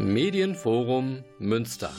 Medienforum Münster.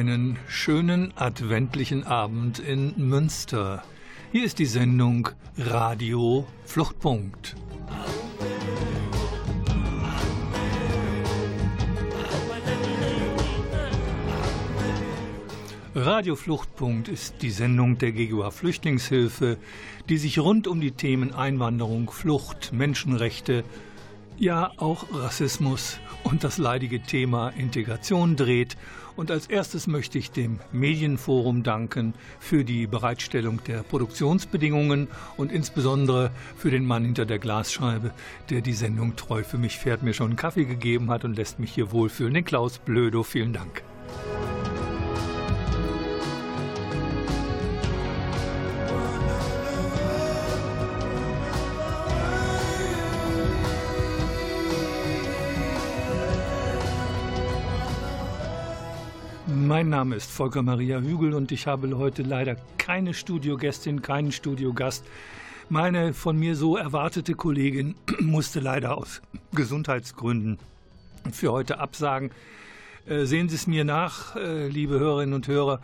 Einen schönen adventlichen Abend in Münster. Hier ist die Sendung Radio Fluchtpunkt. Radio Fluchtpunkt ist die Sendung der GEGUA Flüchtlingshilfe, die sich rund um die Themen Einwanderung, Flucht, Menschenrechte, ja auch Rassismus und das leidige Thema Integration dreht und als erstes möchte ich dem Medienforum danken für die Bereitstellung der Produktionsbedingungen und insbesondere für den Mann hinter der Glasscheibe, der die Sendung treu für mich fährt, mir schon einen Kaffee gegeben hat und lässt mich hier wohlfühlen. Den Klaus Blödo, vielen Dank. Mein Name ist Volker Maria Hügel und ich habe heute leider keine Studiogästin, keinen Studiogast. Meine von mir so erwartete Kollegin musste leider aus Gesundheitsgründen für heute absagen. Äh, sehen Sie es mir nach, äh, liebe Hörerinnen und Hörer.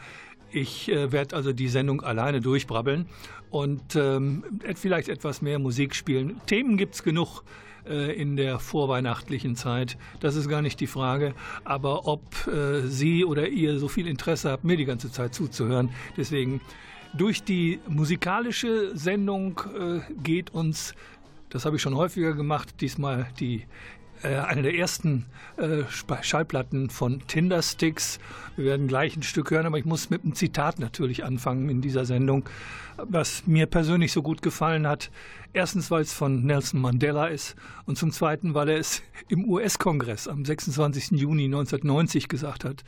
Ich äh, werde also die Sendung alleine durchbrabbeln und ähm, vielleicht etwas mehr Musik spielen. Themen gibt es genug. Äh, in der vorweihnachtlichen Zeit. Das ist gar nicht die Frage. Aber ob äh, Sie oder ihr so viel Interesse habt, mir die ganze Zeit zuzuhören, deswegen durch die musikalische Sendung äh, geht uns, das habe ich schon häufiger gemacht, diesmal die eine der ersten Schallplatten von Tindersticks. Wir werden gleich ein Stück hören, aber ich muss mit einem Zitat natürlich anfangen in dieser Sendung, was mir persönlich so gut gefallen hat. Erstens, weil es von Nelson Mandela ist und zum Zweiten, weil er es im US-Kongress am 26. Juni 1990 gesagt hat.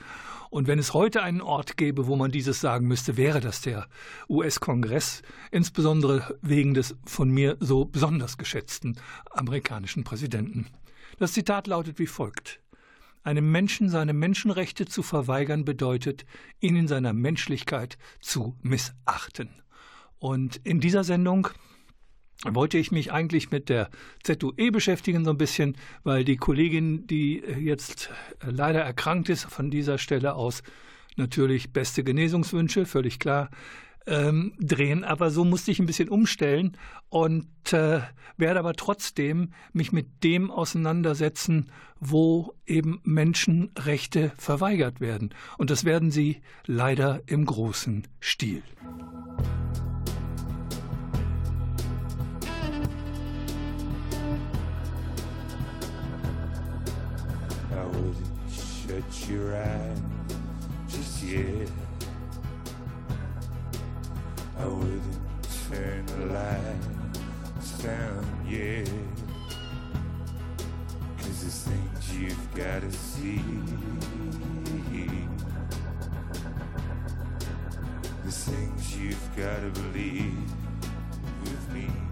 Und wenn es heute einen Ort gäbe, wo man dieses sagen müsste, wäre das der US-Kongress, insbesondere wegen des von mir so besonders geschätzten amerikanischen Präsidenten. Das Zitat lautet wie folgt. Einem Menschen seine Menschenrechte zu verweigern bedeutet, ihn in seiner Menschlichkeit zu missachten. Und in dieser Sendung wollte ich mich eigentlich mit der ZUE beschäftigen so ein bisschen, weil die Kollegin, die jetzt leider erkrankt ist, von dieser Stelle aus natürlich beste Genesungswünsche, völlig klar ähm, drehen. Aber so musste ich ein bisschen umstellen und äh, werde aber trotzdem mich mit dem auseinandersetzen, wo eben Menschenrechte verweigert werden. Und das werden sie leider im großen Stil. Shut your eyes just yet. I wouldn't turn the lights down yet. Cause there's things you've gotta see. There's things you've gotta believe with me.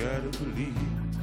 quero believe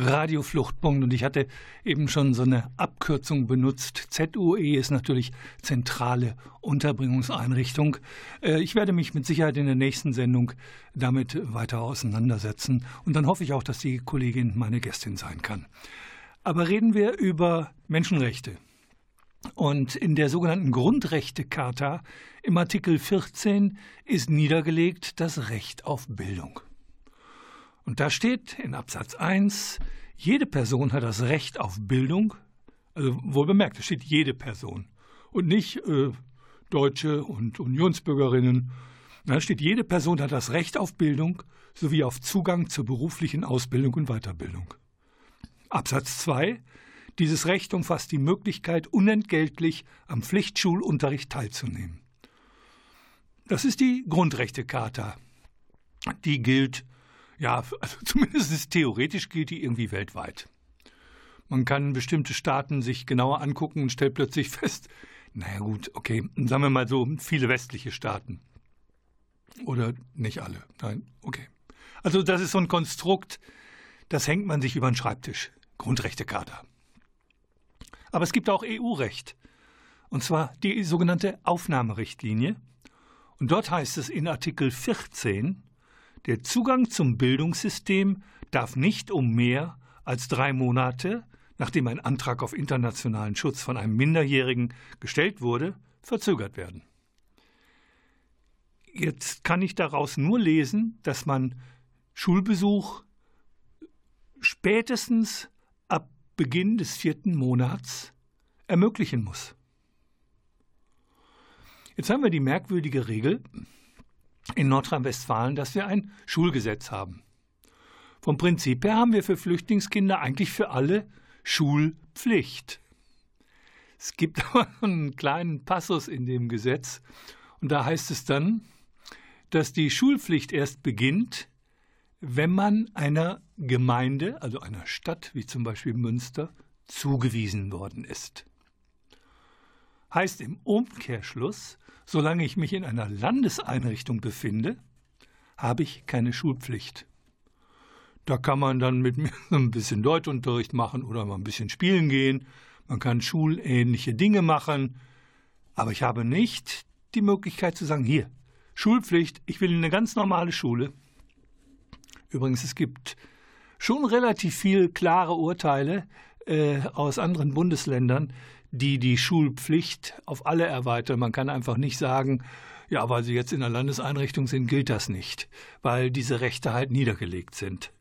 Radio Fluchtpunkt und ich hatte eben schon so eine Abkürzung benutzt. ZUE ist natürlich zentrale Unterbringungseinrichtung. Äh, ich werde mich mit Sicherheit in der nächsten Sendung damit weiter auseinandersetzen und dann hoffe ich auch, dass die Kollegin meine Gästin sein kann. Aber reden wir über Menschenrechte. Und in der sogenannten Grundrechtecharta im Artikel 14 ist niedergelegt das Recht auf Bildung. Und da steht in Absatz 1, jede Person hat das Recht auf Bildung, also wohl bemerkt, es steht jede Person und nicht äh, Deutsche und Unionsbürgerinnen. Da steht, jede Person hat das Recht auf Bildung sowie auf Zugang zur beruflichen Ausbildung und Weiterbildung. Absatz 2, dieses Recht umfasst die Möglichkeit, unentgeltlich am Pflichtschulunterricht teilzunehmen. Das ist die Grundrechtecharta. Die gilt ja, also zumindest theoretisch gilt die irgendwie weltweit. Man kann bestimmte Staaten sich genauer angucken und stellt plötzlich fest, naja gut, okay, sagen wir mal so, viele westliche Staaten. Oder nicht alle. Nein, okay. Also das ist so ein Konstrukt, das hängt man sich über den Schreibtisch. Grundrechtecharta. Aber es gibt auch EU-Recht. Und zwar die sogenannte Aufnahmerichtlinie. Und dort heißt es in Artikel 14, der Zugang zum Bildungssystem darf nicht um mehr als drei Monate, nachdem ein Antrag auf internationalen Schutz von einem Minderjährigen gestellt wurde, verzögert werden. Jetzt kann ich daraus nur lesen, dass man Schulbesuch spätestens ab Beginn des vierten Monats ermöglichen muss. Jetzt haben wir die merkwürdige Regel in Nordrhein-Westfalen, dass wir ein Schulgesetz haben. Vom Prinzip her haben wir für Flüchtlingskinder eigentlich für alle Schulpflicht. Es gibt aber einen kleinen Passus in dem Gesetz und da heißt es dann, dass die Schulpflicht erst beginnt, wenn man einer Gemeinde, also einer Stadt wie zum Beispiel Münster, zugewiesen worden ist. Heißt im Umkehrschluss, solange ich mich in einer Landeseinrichtung befinde, habe ich keine Schulpflicht. Da kann man dann mit mir ein bisschen Deutschunterricht machen oder mal ein bisschen spielen gehen. Man kann schulähnliche Dinge machen. Aber ich habe nicht die Möglichkeit zu sagen, hier, Schulpflicht, ich will in eine ganz normale Schule. Übrigens, es gibt schon relativ viel klare Urteile äh, aus anderen Bundesländern, die die Schulpflicht auf alle erweitern. Man kann einfach nicht sagen, ja, weil sie jetzt in der Landeseinrichtung sind, gilt das nicht, weil diese Rechte halt niedergelegt sind.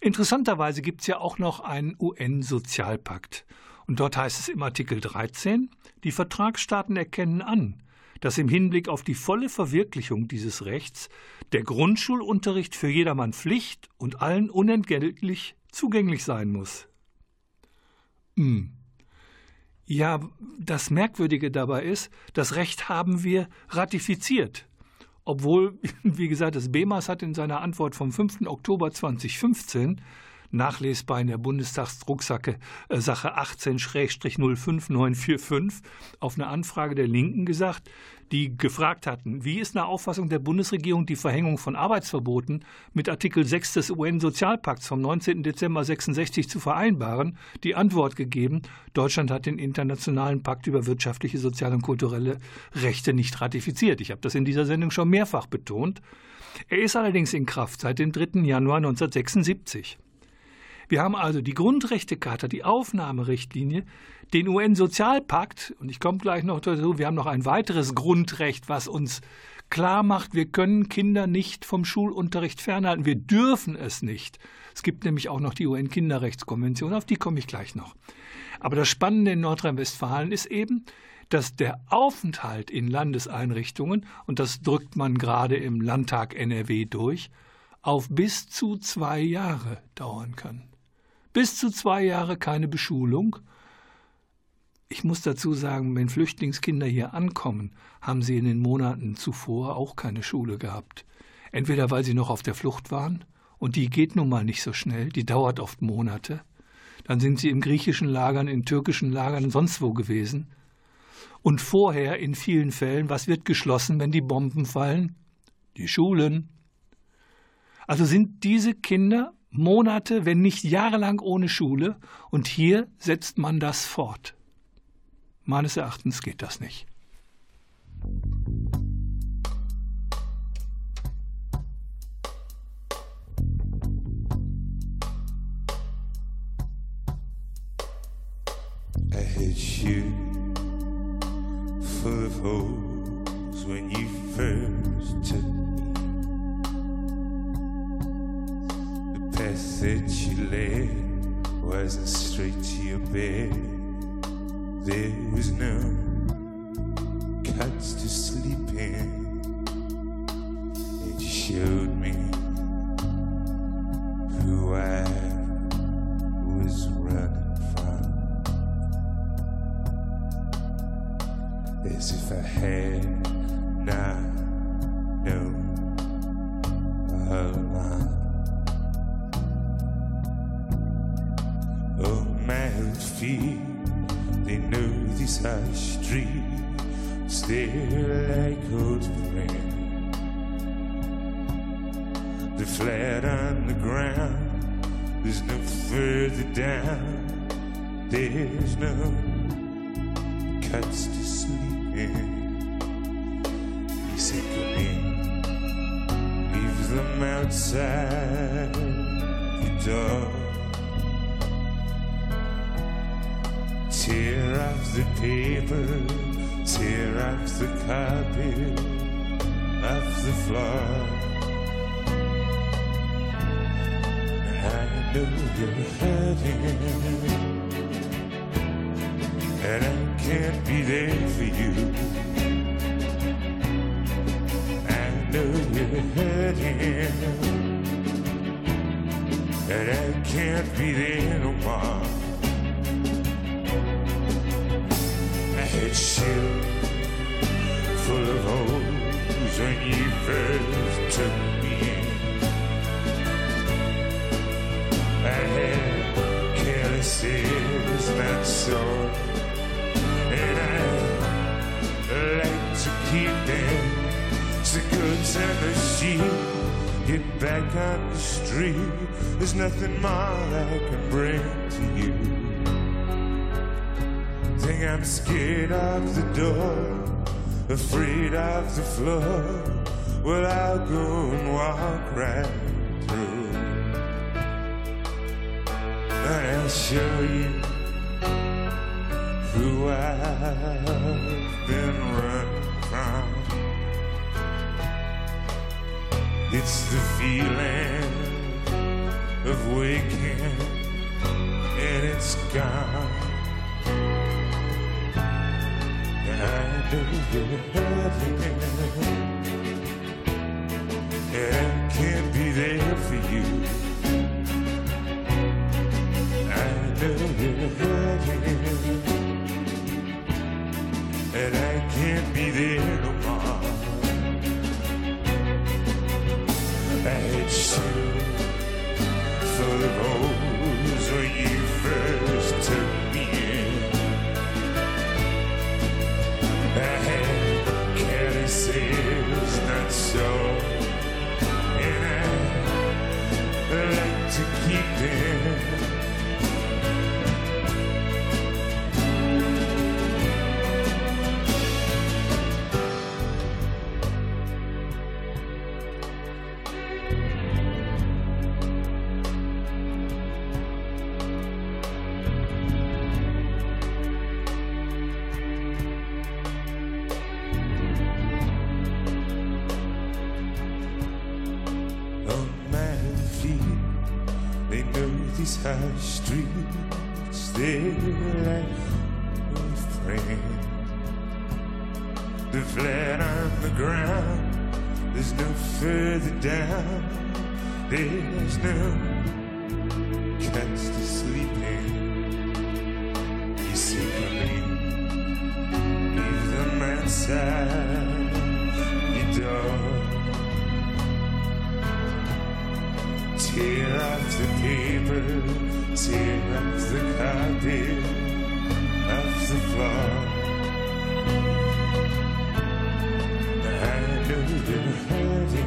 Interessanterweise gibt es ja auch noch einen UN-Sozialpakt. Und dort heißt es im Artikel 13, die Vertragsstaaten erkennen an, dass im Hinblick auf die volle Verwirklichung dieses Rechts der Grundschulunterricht für jedermann Pflicht und allen unentgeltlich zugänglich sein muss. Hm. Ja, das Merkwürdige dabei ist, das Recht haben wir ratifiziert. Obwohl, wie gesagt, das BEMAS hat in seiner Antwort vom 5. Oktober 2015 nachlesbar in der Bundestagsdrucksache äh, Sache 18-05945 auf eine Anfrage der Linken gesagt, die gefragt hatten, wie ist nach Auffassung der Bundesregierung die Verhängung von Arbeitsverboten mit Artikel 6 des UN-Sozialpakts vom 19. Dezember 66 zu vereinbaren, die Antwort gegeben, Deutschland hat den internationalen Pakt über wirtschaftliche, soziale und kulturelle Rechte nicht ratifiziert. Ich habe das in dieser Sendung schon mehrfach betont. Er ist allerdings in Kraft seit dem 3. Januar 1976. Wir haben also die Grundrechtecharta, die Aufnahmerichtlinie, den UN-Sozialpakt, und ich komme gleich noch dazu, wir haben noch ein weiteres Grundrecht, was uns klar macht, wir können Kinder nicht vom Schulunterricht fernhalten. Wir dürfen es nicht. Es gibt nämlich auch noch die UN-Kinderrechtskonvention, auf die komme ich gleich noch. Aber das Spannende in Nordrhein-Westfalen ist eben, dass der Aufenthalt in Landeseinrichtungen, und das drückt man gerade im Landtag NRW durch, auf bis zu zwei Jahre dauern kann bis zu zwei Jahre keine Beschulung. Ich muss dazu sagen, wenn Flüchtlingskinder hier ankommen, haben sie in den Monaten zuvor auch keine Schule gehabt. Entweder weil sie noch auf der Flucht waren, und die geht nun mal nicht so schnell, die dauert oft Monate. Dann sind sie in griechischen Lagern, in türkischen Lagern, sonst wo gewesen. Und vorher in vielen Fällen, was wird geschlossen, wenn die Bomben fallen? Die Schulen. Also sind diese Kinder Monate, wenn nicht jahrelang ohne Schule, und hier setzt man das fort. Meines Erachtens geht das nicht. I hit you full of holes when you first took path that you led wasn't straight to your bed. There was no couch to sleep in. It showed me door. Tear off the paper, tear off the carpet, off the floor. I know you're hurting, and I can't be there for you. I know you're hurting, and I can't be there no more. It's you full of holes when you first took me in. I had careless not so, and I like to keep them the goods and the sheep. Get back on the street. There's nothing more I can bring to you. Think I'm scared of the door, afraid of the floor. Well, I'll go and walk right through. And I'll show you who I've been running from. It's the feeling of waking and it's gone. I know you're.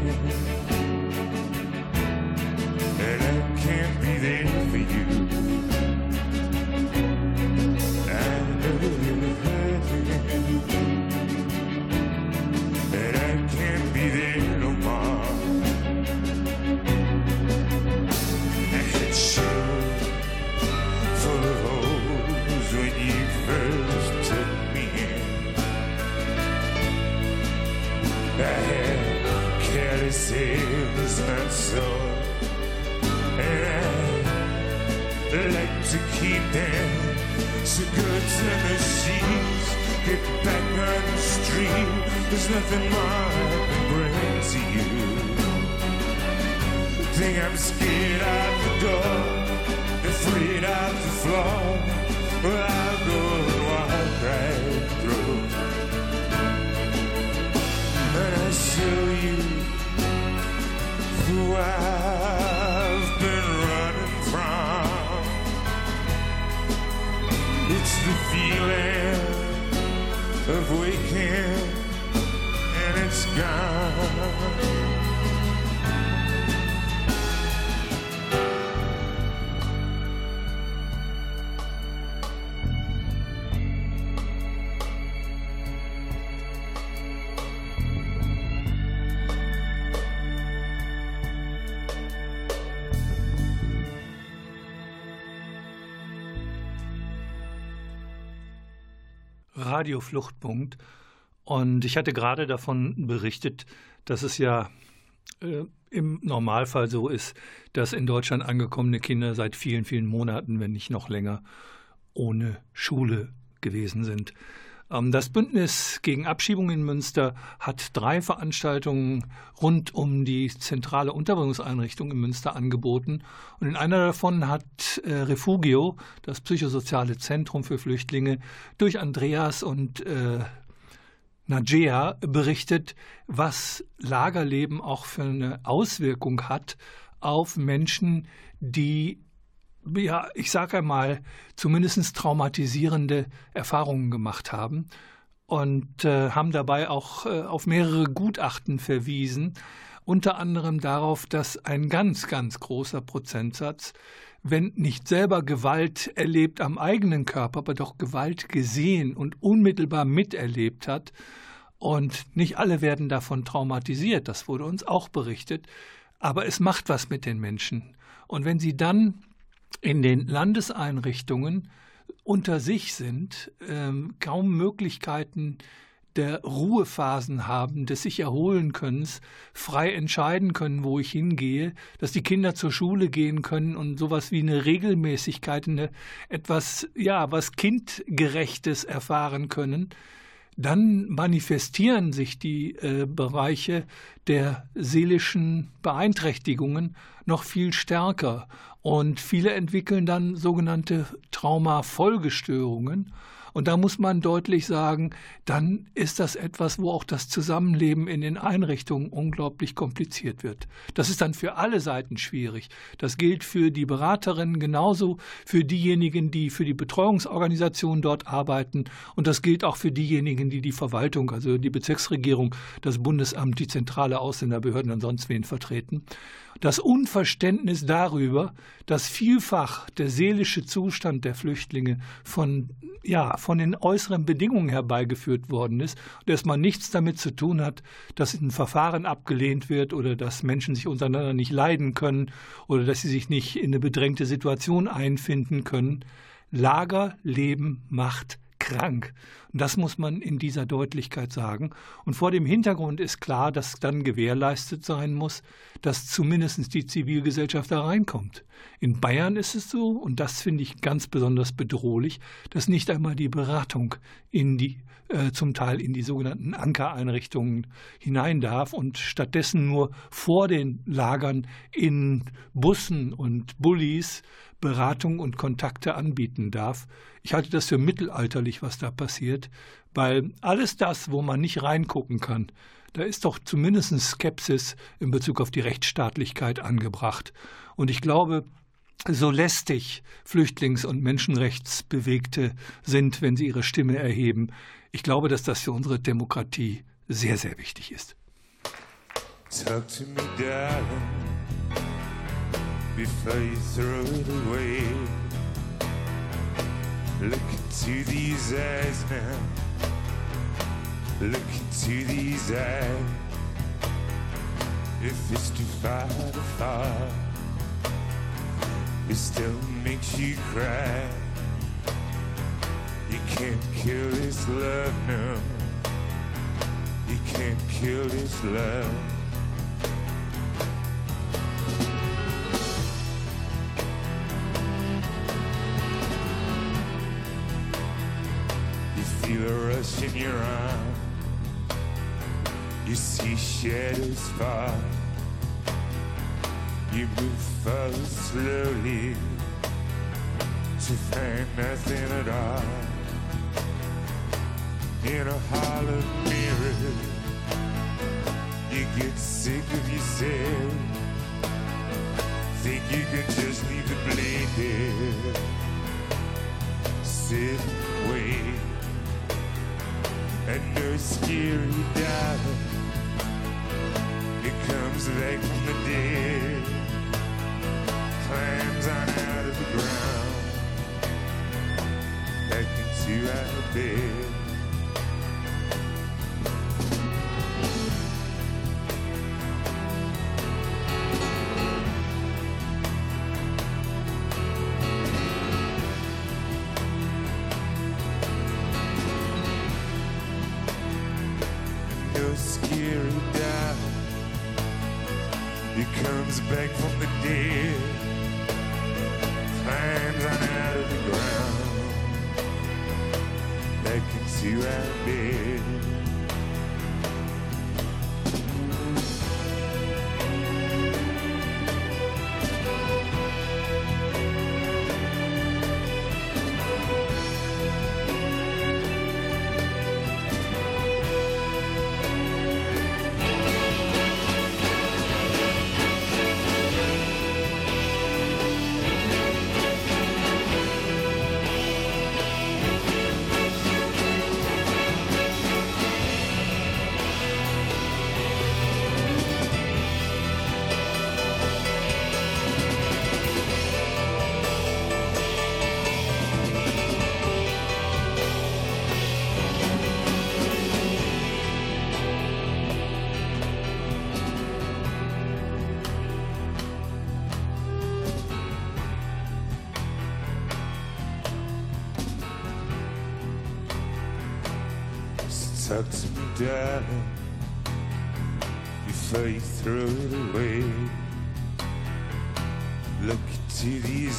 Thank you. Radio Fluchtpunkt. Und ich hatte gerade davon berichtet, dass es ja äh, im Normalfall so ist, dass in Deutschland angekommene Kinder seit vielen, vielen Monaten, wenn nicht noch länger, ohne Schule gewesen sind. Ähm, das Bündnis gegen Abschiebung in Münster hat drei Veranstaltungen rund um die zentrale Unterbringungseinrichtung in Münster angeboten. Und in einer davon hat äh, Refugio, das psychosoziale Zentrum für Flüchtlinge, durch Andreas und äh, Najea berichtet, was Lagerleben auch für eine Auswirkung hat auf Menschen, die ja, ich sage einmal, zumindest traumatisierende Erfahrungen gemacht haben und äh, haben dabei auch äh, auf mehrere Gutachten verwiesen, unter anderem darauf, dass ein ganz, ganz großer Prozentsatz, wenn nicht selber Gewalt erlebt am eigenen Körper, aber doch Gewalt gesehen und unmittelbar miterlebt hat. Und nicht alle werden davon traumatisiert, das wurde uns auch berichtet, aber es macht was mit den Menschen. Und wenn sie dann in den Landeseinrichtungen unter sich sind, ähm, kaum Möglichkeiten der Ruhephasen haben, des sich erholen können, frei entscheiden können, wo ich hingehe, dass die Kinder zur Schule gehen können und sowas wie eine Regelmäßigkeit, eine etwas, ja, was kindgerechtes erfahren können, dann manifestieren sich die äh, Bereiche der seelischen Beeinträchtigungen noch viel stärker und viele entwickeln dann sogenannte Traumafolgestörungen und da muss man deutlich sagen, dann ist das etwas, wo auch das Zusammenleben in den Einrichtungen unglaublich kompliziert wird. Das ist dann für alle Seiten schwierig. Das gilt für die Beraterinnen genauso, für diejenigen, die für die Betreuungsorganisation dort arbeiten. Und das gilt auch für diejenigen, die die Verwaltung, also die Bezirksregierung, das Bundesamt, die zentrale Ausländerbehörden und sonst wen vertreten das Unverständnis darüber, dass vielfach der seelische Zustand der Flüchtlinge von, ja, von den äußeren Bedingungen herbeigeführt worden ist und erstmal nichts damit zu tun hat, dass ein Verfahren abgelehnt wird oder dass Menschen sich untereinander nicht leiden können oder dass sie sich nicht in eine bedrängte Situation einfinden können. Lagerleben macht krank. Und das muss man in dieser Deutlichkeit sagen. Und vor dem Hintergrund ist klar, dass dann gewährleistet sein muss, dass zumindest die Zivilgesellschaft da reinkommt. In Bayern ist es so, und das finde ich ganz besonders bedrohlich, dass nicht einmal die Beratung in die äh, zum Teil in die sogenannten Ankereinrichtungen hinein darf und stattdessen nur vor den Lagern in Bussen und Bullis Beratung und Kontakte anbieten darf. Ich halte das für mittelalterlich, was da passiert, weil alles das, wo man nicht reingucken kann, da ist doch zumindest Skepsis in Bezug auf die Rechtsstaatlichkeit angebracht. Und ich glaube, so lästig Flüchtlings- und Menschenrechtsbewegte sind, wenn sie ihre Stimme erheben, ich glaube, dass das für unsere Demokratie sehr, sehr wichtig ist. Talk to me, darling. Before you throw it away. Look into these eyes now. Look into these eyes. If it's too far to fall, it still makes you cry. You can't kill this love no. You can't kill this love. A rush in your arm. You see shadows far. You move further slowly to find nothing at all. In a hollow mirror, you get sick of yourself. Think you can just leave the blame there. Sit, wait and no scary doubt. It comes back from the dead, climbs on out of the ground, back into our bed. here who died. He comes back from the dead, climbs on out of the ground, back into our bed.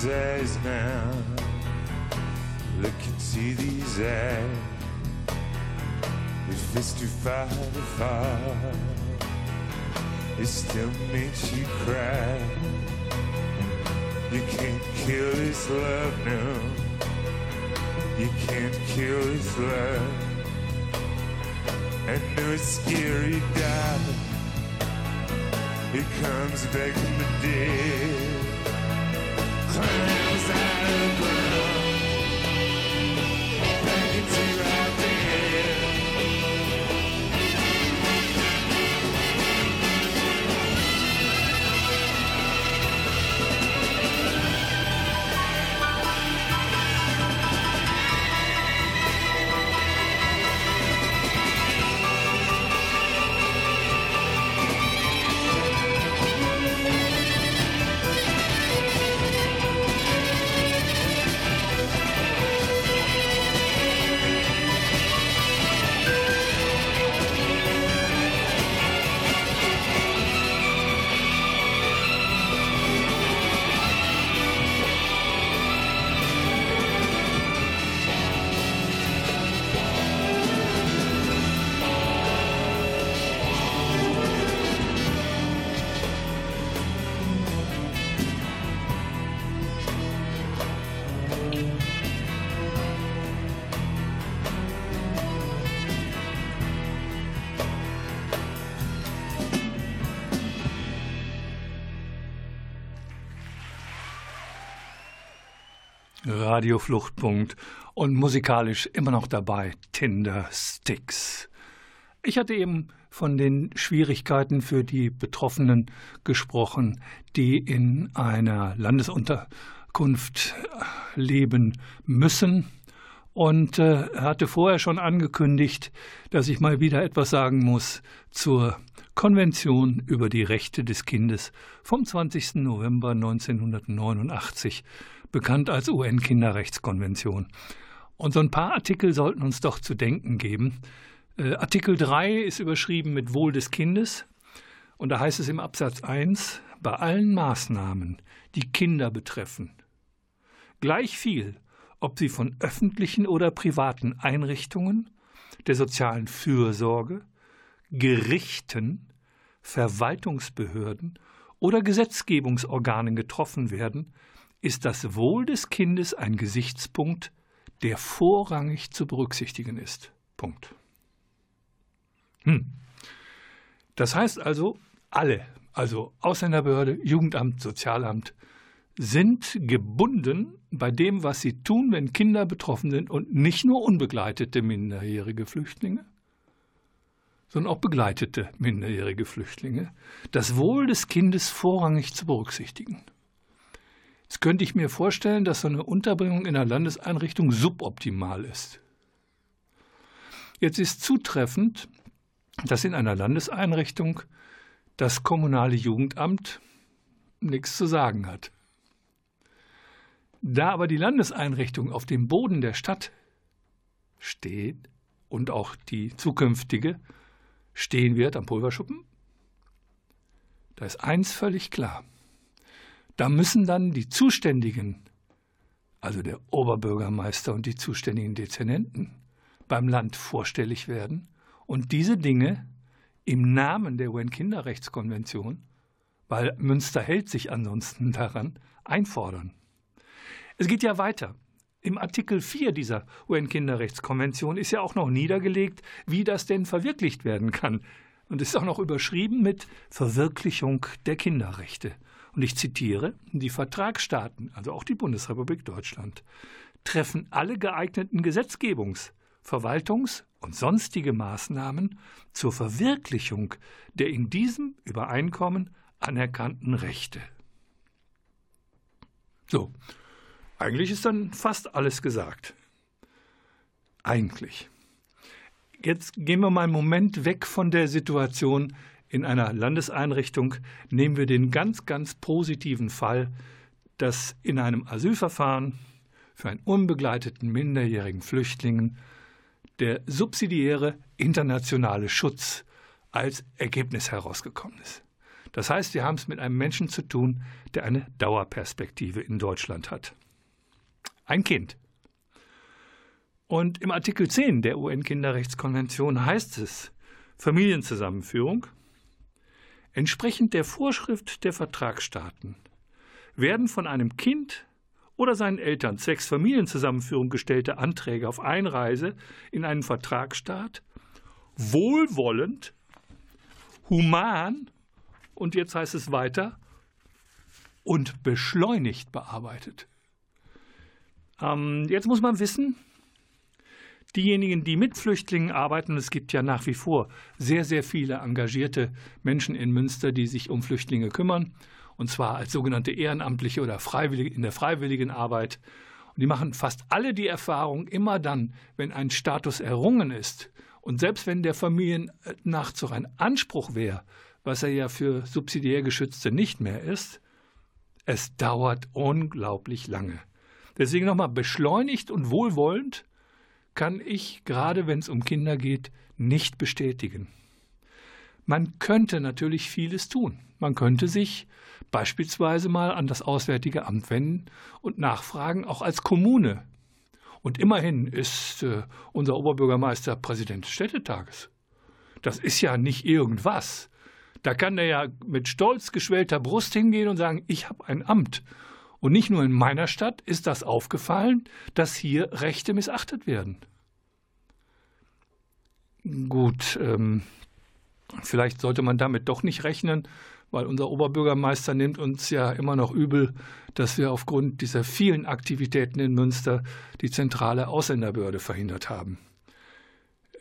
These eyes now. Look into these eyes. If it's too far to fall, it still makes you cry. You can't kill this love now. You can't kill this love. And no it's scary darling. It comes back from the dead friends and Radio Fluchtpunkt und musikalisch immer noch dabei Tinder Sticks. Ich hatte eben von den Schwierigkeiten für die Betroffenen gesprochen, die in einer Landesunterkunft leben müssen. Und äh, hatte vorher schon angekündigt, dass ich mal wieder etwas sagen muss zur Konvention über die Rechte des Kindes vom 20. November 1989 bekannt als UN-Kinderrechtskonvention. Und so ein paar Artikel sollten uns doch zu denken geben. Äh, Artikel 3 ist überschrieben mit Wohl des Kindes. Und da heißt es im Absatz 1, bei allen Maßnahmen, die Kinder betreffen, gleich viel, ob sie von öffentlichen oder privaten Einrichtungen, der sozialen Fürsorge, Gerichten, Verwaltungsbehörden oder Gesetzgebungsorganen getroffen werden, ist das Wohl des Kindes ein Gesichtspunkt, der vorrangig zu berücksichtigen ist. Punkt. Hm. Das heißt also, alle, also Ausländerbehörde, Jugendamt, Sozialamt, sind gebunden bei dem, was sie tun, wenn Kinder betroffen sind und nicht nur unbegleitete minderjährige Flüchtlinge, sondern auch begleitete minderjährige Flüchtlinge, das Wohl des Kindes vorrangig zu berücksichtigen. Jetzt könnte ich mir vorstellen, dass so eine Unterbringung in einer Landeseinrichtung suboptimal ist. Jetzt ist zutreffend, dass in einer Landeseinrichtung das kommunale Jugendamt nichts zu sagen hat. Da aber die Landeseinrichtung auf dem Boden der Stadt steht und auch die zukünftige stehen wird am Pulverschuppen, da ist eins völlig klar. Da müssen dann die Zuständigen, also der Oberbürgermeister und die zuständigen Dezernenten, beim Land vorstellig werden und diese Dinge im Namen der UN-Kinderrechtskonvention, weil Münster hält sich ansonsten daran, einfordern. Es geht ja weiter. Im Artikel 4 dieser UN-Kinderrechtskonvention ist ja auch noch niedergelegt, wie das denn verwirklicht werden kann. Und ist auch noch überschrieben mit Verwirklichung der Kinderrechte. Und ich zitiere, die Vertragsstaaten, also auch die Bundesrepublik Deutschland, treffen alle geeigneten Gesetzgebungs-, Verwaltungs- und sonstige Maßnahmen zur Verwirklichung der in diesem Übereinkommen anerkannten Rechte. So, eigentlich ist dann fast alles gesagt. Eigentlich. Jetzt gehen wir mal einen Moment weg von der Situation, in einer Landeseinrichtung nehmen wir den ganz, ganz positiven Fall, dass in einem Asylverfahren für einen unbegleiteten minderjährigen Flüchtling der subsidiäre internationale Schutz als Ergebnis herausgekommen ist. Das heißt, wir haben es mit einem Menschen zu tun, der eine Dauerperspektive in Deutschland hat. Ein Kind. Und im Artikel 10 der UN-Kinderrechtskonvention heißt es, Familienzusammenführung, entsprechend der Vorschrift der Vertragsstaaten werden von einem Kind oder seinen Eltern zwecks Familienzusammenführung gestellte Anträge auf Einreise in einen Vertragsstaat wohlwollend, human und jetzt heißt es weiter und beschleunigt bearbeitet. Ähm, jetzt muss man wissen, diejenigen, die mit Flüchtlingen arbeiten, es gibt ja nach wie vor sehr, sehr viele engagierte Menschen in Münster, die sich um Flüchtlinge kümmern, und zwar als sogenannte Ehrenamtliche oder Freiwillige in der freiwilligen Arbeit. Und die machen fast alle die Erfahrung, immer dann, wenn ein Status errungen ist, und selbst wenn der Familiennachzug ein Anspruch wäre, was er ja für subsidiär Geschützte nicht mehr ist, es dauert unglaublich lange. Deswegen nochmal beschleunigt und wohlwollend kann ich, gerade wenn es um Kinder geht, nicht bestätigen. Man könnte natürlich vieles tun. Man könnte sich beispielsweise mal an das Auswärtige Amt wenden und nachfragen, auch als Kommune. Und immerhin ist äh, unser Oberbürgermeister Präsident des Städtetages. Das ist ja nicht irgendwas. Da kann er ja mit stolz geschwellter Brust hingehen und sagen, ich habe ein Amt. Und nicht nur in meiner Stadt ist das aufgefallen, dass hier Rechte missachtet werden. Gut, ähm, vielleicht sollte man damit doch nicht rechnen, weil unser Oberbürgermeister nimmt uns ja immer noch übel, dass wir aufgrund dieser vielen Aktivitäten in Münster die zentrale Ausländerbehörde verhindert haben.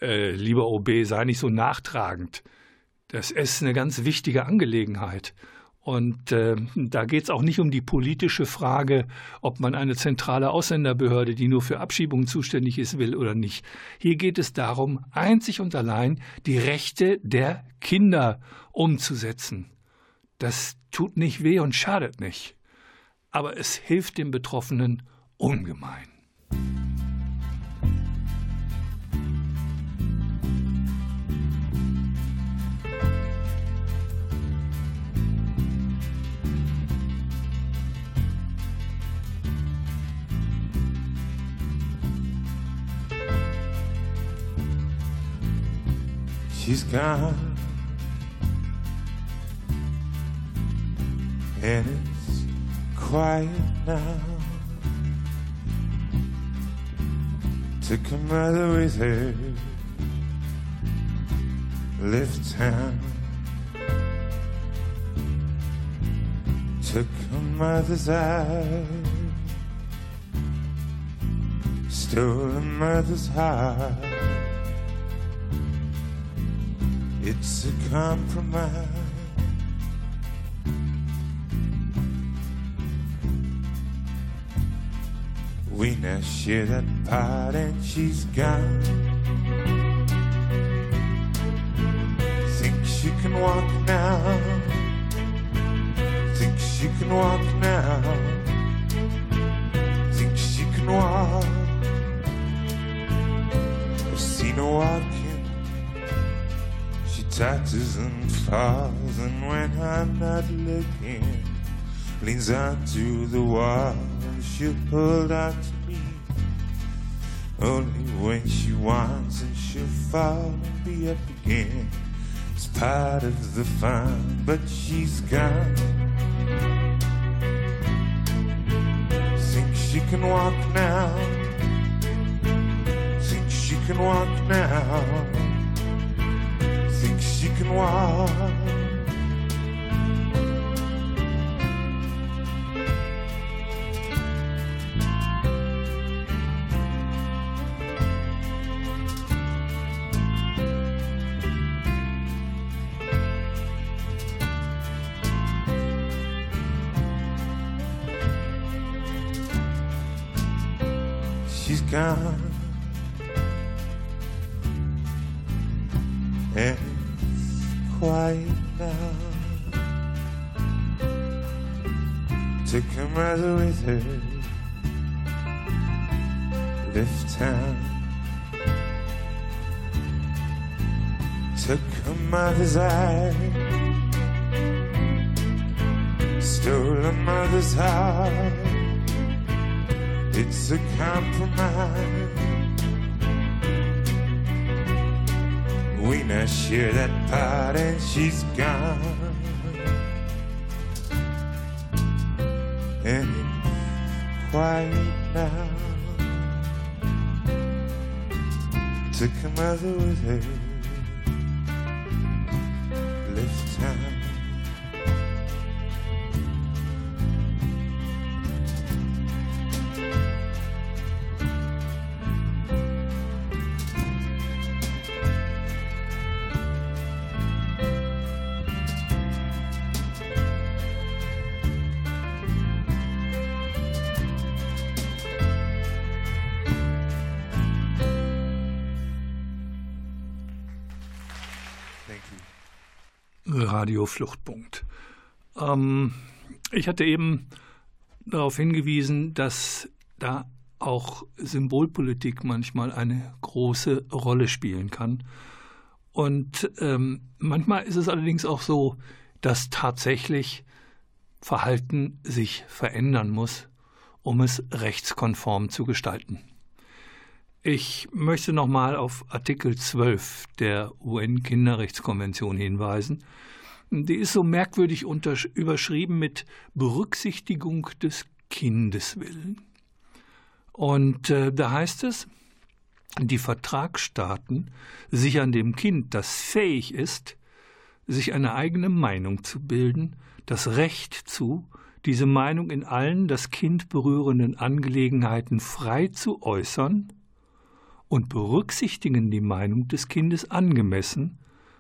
Äh, lieber OB, sei nicht so nachtragend. Das ist eine ganz wichtige Angelegenheit. Und äh, da geht es auch nicht um die politische Frage, ob man eine zentrale Ausländerbehörde, die nur für Abschiebungen zuständig ist, will oder nicht. Hier geht es darum, einzig und allein die Rechte der Kinder umzusetzen. Das tut nicht weh und schadet nicht, aber es hilft den Betroffenen ungemein. She's gone. And it's quiet now. Took her mother with her, left town. Took her mother's eye, stole her mother's heart. It's a compromise. We now share that pot and she's gone. Think she can walk now. Think she can walk now. Think she can walk. I've seen her walking taxes and falls, and when I'm not looking, leans onto the wall. and She'll hold out to me only when she wants, and she'll fall and be up again. It's part of the fun, but she's gone. Think she can walk now. Think she can walk now can walk. wanted this time took a mother's eye stole a mother's heart. It's a compromise. We now share that part, and she's gone. It's quiet now. Took her mother with her. Radio Fluchtpunkt. Ähm, ich hatte eben darauf hingewiesen, dass da auch Symbolpolitik manchmal eine große Rolle spielen kann. Und ähm, manchmal ist es allerdings auch so, dass tatsächlich Verhalten sich verändern muss, um es rechtskonform zu gestalten. Ich möchte nochmal auf Artikel 12 der UN-Kinderrechtskonvention hinweisen, die ist so merkwürdig überschrieben mit Berücksichtigung des Kindeswillen. Und äh, da heißt es, die Vertragsstaaten sichern dem Kind, das fähig ist, sich eine eigene Meinung zu bilden, das Recht zu, diese Meinung in allen das Kind berührenden Angelegenheiten frei zu äußern und berücksichtigen die Meinung des Kindes angemessen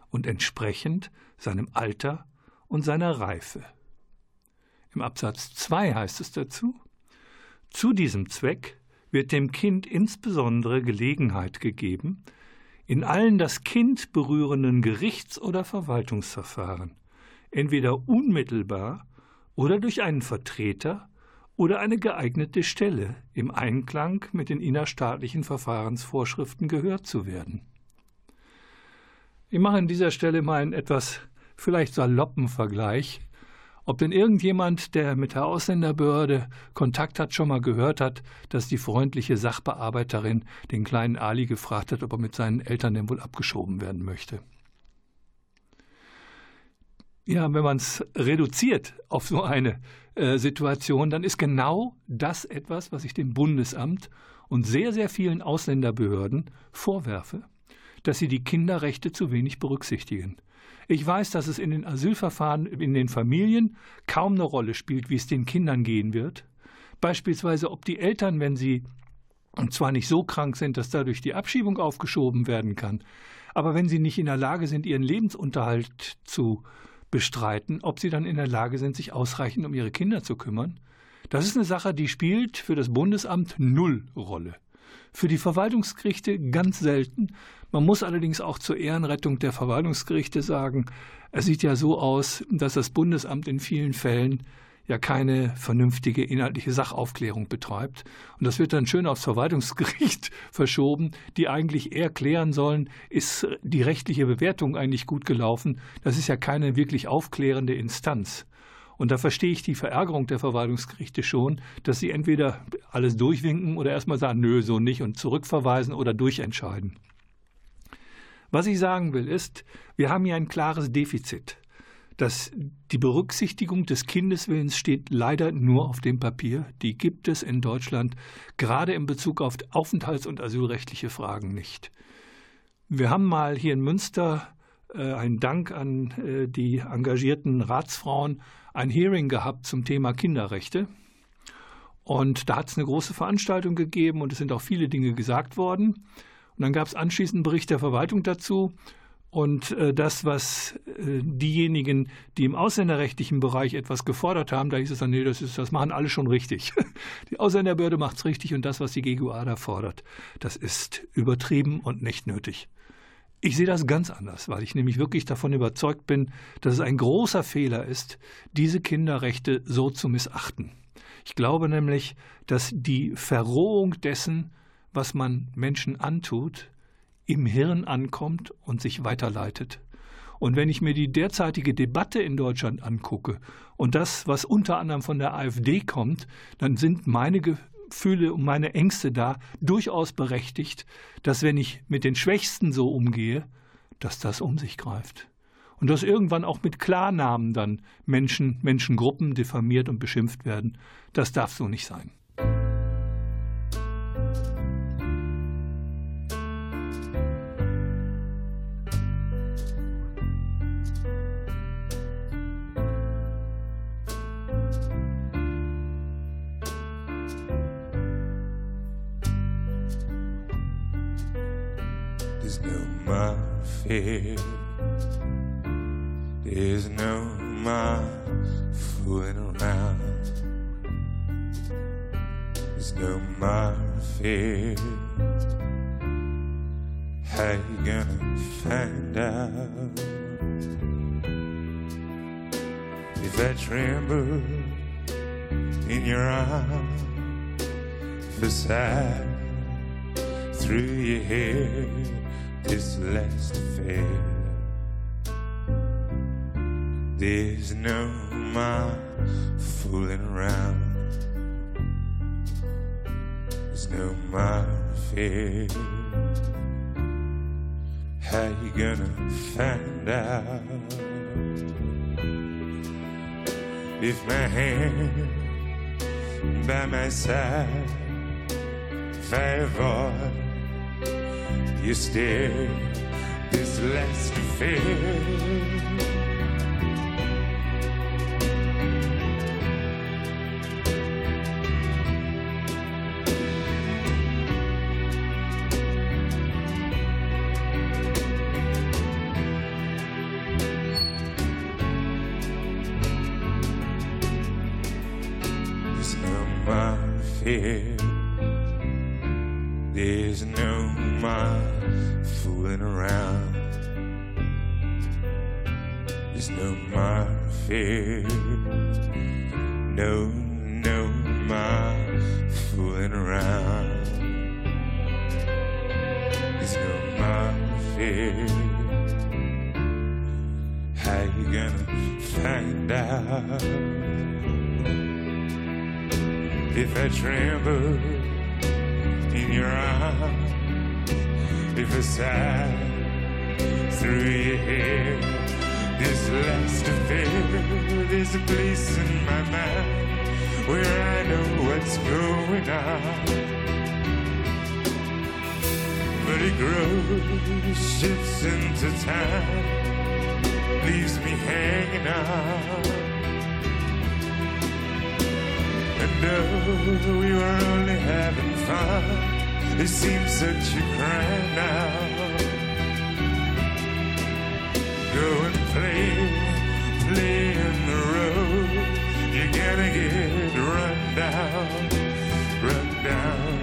und entsprechend seinem Alter und seiner Reife. Im Absatz 2 heißt es dazu, zu diesem Zweck wird dem Kind insbesondere Gelegenheit gegeben, in allen das Kind berührenden Gerichts- oder Verwaltungsverfahren, entweder unmittelbar oder durch einen Vertreter oder eine geeignete Stelle im Einklang mit den innerstaatlichen Verfahrensvorschriften gehört zu werden. Ich mache an dieser Stelle mal einen etwas vielleicht saloppen Vergleich. Ob denn irgendjemand, der mit der Ausländerbehörde Kontakt hat, schon mal gehört hat, dass die freundliche Sachbearbeiterin den kleinen Ali gefragt hat, ob er mit seinen Eltern denn wohl abgeschoben werden möchte. Ja, wenn man es reduziert auf so eine äh, Situation, dann ist genau das etwas, was ich dem Bundesamt und sehr, sehr vielen Ausländerbehörden vorwerfe dass sie die Kinderrechte zu wenig berücksichtigen. Ich weiß, dass es in den Asylverfahren in den Familien kaum eine Rolle spielt, wie es den Kindern gehen wird. Beispielsweise, ob die Eltern, wenn sie und zwar nicht so krank sind, dass dadurch die Abschiebung aufgeschoben werden kann, aber wenn sie nicht in der Lage sind, ihren Lebensunterhalt zu bestreiten, ob sie dann in der Lage sind, sich ausreichend um ihre Kinder zu kümmern. Das ist eine Sache, die spielt für das Bundesamt null Rolle. Für die Verwaltungsgerichte ganz selten. Man muss allerdings auch zur Ehrenrettung der Verwaltungsgerichte sagen, es sieht ja so aus, dass das Bundesamt in vielen Fällen ja keine vernünftige inhaltliche Sachaufklärung betreibt. Und das wird dann schön aufs Verwaltungsgericht verschoben, die eigentlich eher klären sollen, ist die rechtliche Bewertung eigentlich gut gelaufen. Das ist ja keine wirklich aufklärende Instanz. Und da verstehe ich die Verärgerung der Verwaltungsgerichte schon, dass sie entweder alles durchwinken oder erstmal sagen, nö, so nicht und zurückverweisen oder durchentscheiden. Was ich sagen will, ist, wir haben hier ein klares Defizit. Das, die Berücksichtigung des Kindeswillens steht leider nur auf dem Papier. Die gibt es in Deutschland gerade in Bezug auf aufenthalts- und asylrechtliche Fragen nicht. Wir haben mal hier in Münster äh, einen Dank an äh, die engagierten Ratsfrauen ein Hearing gehabt zum Thema Kinderrechte. Und da hat es eine große Veranstaltung gegeben und es sind auch viele Dinge gesagt worden. Und dann gab es anschließend einen Bericht der Verwaltung dazu. Und äh, das, was äh, diejenigen, die im ausländerrechtlichen Bereich etwas gefordert haben, da hieß es dann, nee, das, ist, das machen alle schon richtig. Die Ausländerbehörde macht es richtig und das, was die GUA da fordert, das ist übertrieben und nicht nötig. Ich sehe das ganz anders, weil ich nämlich wirklich davon überzeugt bin, dass es ein großer Fehler ist, diese Kinderrechte so zu missachten. Ich glaube nämlich, dass die Verrohung dessen, was man Menschen antut, im Hirn ankommt und sich weiterleitet. Und wenn ich mir die derzeitige Debatte in Deutschland angucke und das, was unter anderem von der AfD kommt, dann sind meine Gefühle und meine Ängste da durchaus berechtigt, dass wenn ich mit den Schwächsten so umgehe, dass das um sich greift. Und dass irgendwann auch mit Klarnamen dann Menschen, Menschengruppen diffamiert und beschimpft werden. Das darf so nicht sein. Fear. There's no more fooling around. There's no more fear. How you gonna find out if I tremble in your arms, if sigh through your hair? This last affair. There's no more fooling around. There's no more fear. How you gonna find out if my hand by my side, if I avoid you stare this last affair. I tremble in your arms. If a sigh through your hair, this last affair, there's a place in my mind where I know what's going on. But it grows, shifts into time, leaves me hanging on. window, we were only having fun. It seems that you cry now. Go and play, play in the road. You're gonna get run down, run down.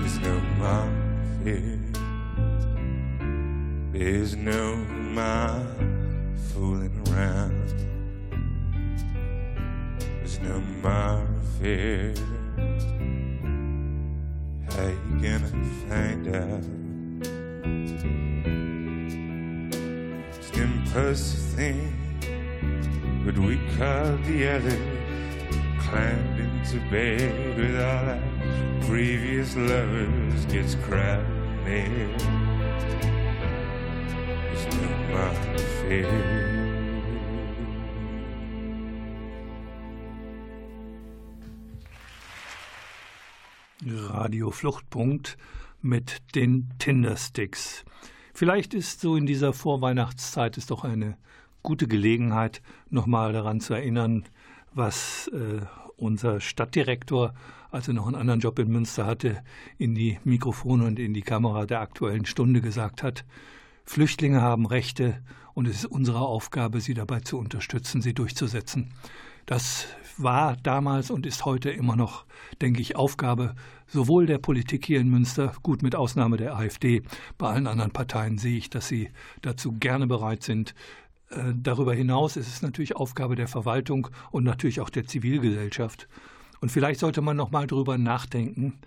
There's no mom. There's no mom. Other. Climbed into bed with our previous lovers, gets crowded there. Radio Fluchtpunkt mit den Tindersticks. Vielleicht ist so in dieser Vorweihnachtszeit es doch eine gute Gelegenheit, nochmal daran zu erinnern, was äh, unser Stadtdirektor, als er noch einen anderen Job in Münster hatte, in die Mikrofone und in die Kamera der aktuellen Stunde gesagt hat. Flüchtlinge haben Rechte und es ist unsere Aufgabe, sie dabei zu unterstützen, sie durchzusetzen. Das war damals und ist heute immer noch, denke ich, Aufgabe sowohl der Politik hier in Münster, gut mit Ausnahme der AfD. Bei allen anderen Parteien sehe ich, dass sie dazu gerne bereit sind. Äh, darüber hinaus ist es natürlich Aufgabe der Verwaltung und natürlich auch der Zivilgesellschaft. Und vielleicht sollte man noch mal darüber nachdenken,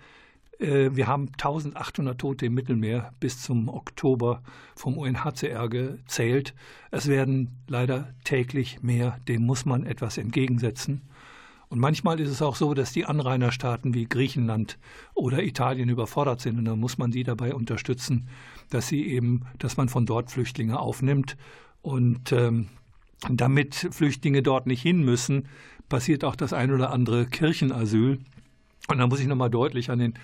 Äh, wir haben 1800 Tote im Mittelmeer bis zum Oktober vom UNHCR gezählt. Es werden leider täglich mehr. Dem muss man etwas entgegensetzen. Und manchmal ist es auch so, dass die Anrainerstaaten wie Griechenland oder Italien überfordert sind. Und dann muss man sie dabei unterstützen, dass sie eben, dass man von dort Flüchtlinge aufnimmt. Und ähm, damit Flüchtlinge dort nicht hin müssen, passiert auch das ein oder andere Kirchenasyl. Und da muss ich nochmal deutlich an den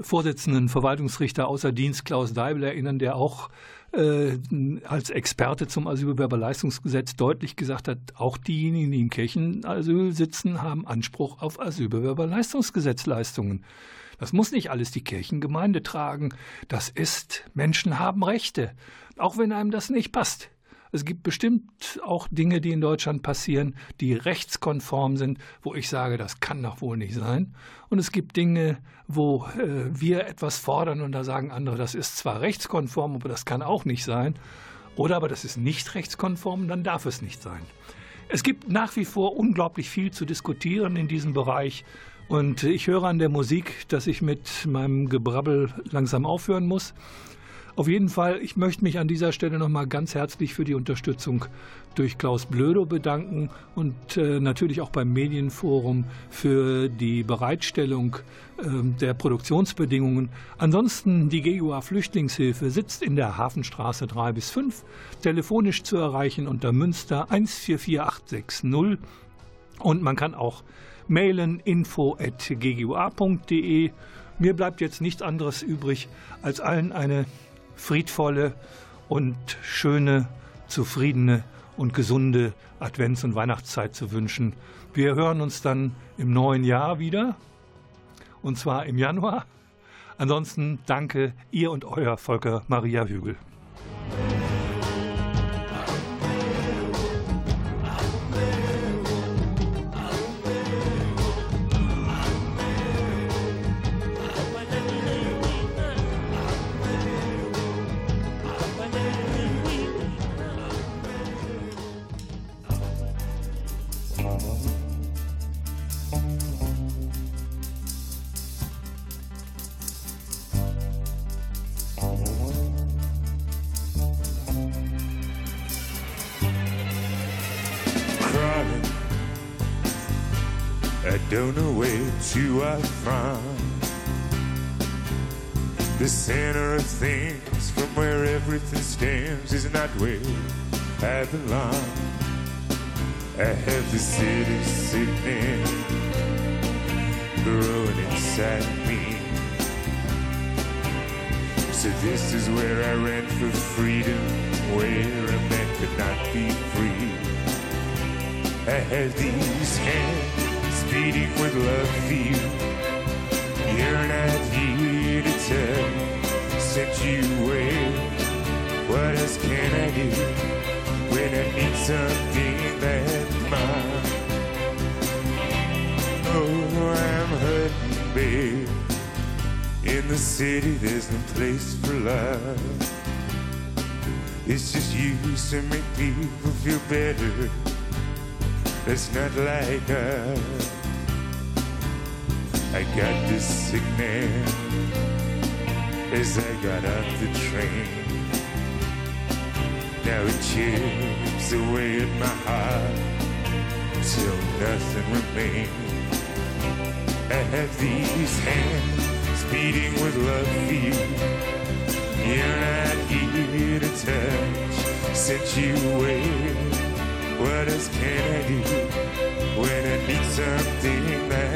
Vorsitzenden Verwaltungsrichter außer Dienst Klaus Deibel erinnern, der auch äh, als Experte zum Asylbewerberleistungsgesetz deutlich gesagt hat, auch diejenigen, die im Kirchenasyl sitzen, haben Anspruch auf Asylbewerberleistungsgesetzleistungen. Das muss nicht alles die Kirchengemeinde tragen. Das ist, Menschen haben Rechte, auch wenn einem das nicht passt. Es gibt bestimmt auch Dinge, die in Deutschland passieren, die rechtskonform sind, wo ich sage, das kann doch wohl nicht sein. Und es gibt Dinge, wo äh, wir etwas fordern und da sagen andere, das ist zwar rechtskonform, aber das kann auch nicht sein. Oder aber das ist nicht rechtskonform, dann darf es nicht sein. Es gibt nach wie vor unglaublich viel zu diskutieren in diesem Bereich. Und ich höre an der Musik, dass ich mit meinem Gebrabbel langsam aufhören muss. Auf jeden Fall, ich möchte mich an dieser Stelle nochmal ganz herzlich für die Unterstützung durch Klaus Blödo bedanken und äh, natürlich auch beim Medienforum für die Bereitstellung äh, der Produktionsbedingungen. Ansonsten die GUA Flüchtlingshilfe sitzt in der Hafenstraße 3 bis 5, telefonisch zu erreichen unter Münster 144860 und man kann auch mailen info.ggua.de. Mir bleibt jetzt nichts anderes übrig, als allen eine friedvolle und schöne, zufriedene und gesunde Advents- und Weihnachtszeit zu wünschen. Wir hören uns dann im neuen Jahr wieder, und zwar im Januar. Ansonsten danke ihr und euer Volker Maria Hügel. Don't know where to are from. The center of things from where everything stems is not where I belong. I have the city sickness growing inside me. So this is where I ran for freedom, where a man could not be free. I had these hands beating with love for you. You're not here to tell, sent you away. What else can I do when I need something that's mine? Oh, I'm hurting, babe. In the city, there's no place for love. It's just used to make people feel better. It's not like us. I got this sickness as I got off the train. Now it chips away at my heart till nothing remains. I have these hands beating with love for you. You're not here to touch, set you away. What else can I do when I need something that's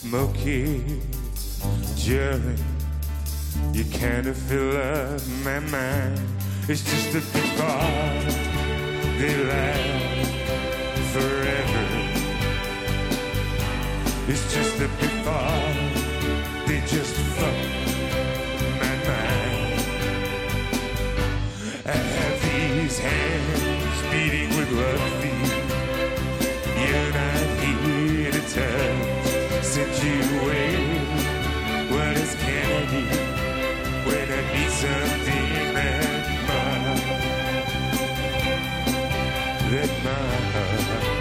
smoky, jury, You can't fill up my mind. It's just a big part. They last forever. It's just a big part. They just that